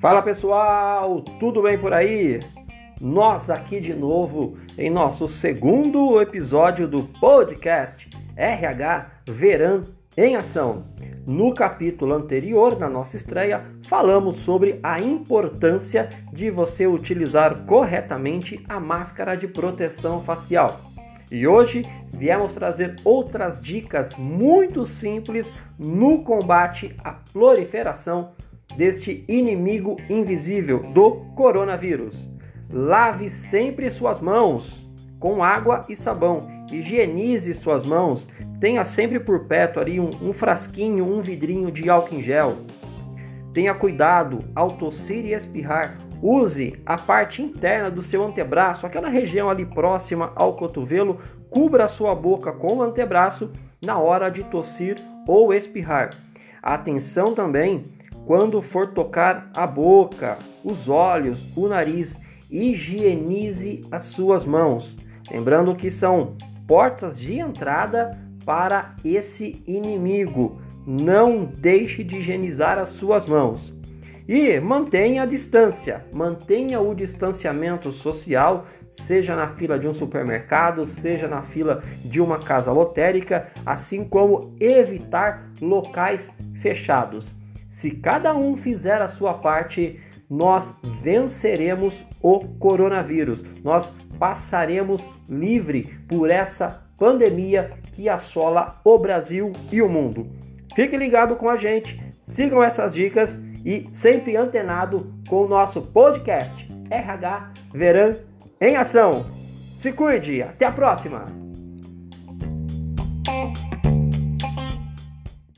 Fala pessoal, tudo bem por aí? Nós aqui de novo em nosso segundo episódio do podcast RH Verão em Ação. No capítulo anterior, na nossa estreia, falamos sobre a importância de você utilizar corretamente a máscara de proteção facial. E hoje viemos trazer outras dicas muito simples no combate à proliferação deste inimigo invisível do coronavírus. Lave sempre suas mãos com água e sabão. Higienize suas mãos. Tenha sempre por perto ali um, um frasquinho, um vidrinho de álcool em gel. Tenha cuidado ao tossir e espirrar. Use a parte interna do seu antebraço, aquela região ali próxima ao cotovelo, cubra a sua boca com o antebraço na hora de tossir ou espirrar. Atenção também quando for tocar a boca, os olhos, o nariz, higienize as suas mãos. Lembrando que são portas de entrada para esse inimigo. Não deixe de higienizar as suas mãos. E mantenha a distância, mantenha o distanciamento social, seja na fila de um supermercado, seja na fila de uma casa lotérica, assim como evitar locais fechados. Se cada um fizer a sua parte, nós venceremos o coronavírus. Nós passaremos livre por essa pandemia que assola o Brasil e o mundo. Fique ligado com a gente, sigam essas dicas e sempre antenado com o nosso podcast RH Verão em Ação. Se cuide, até a próxima!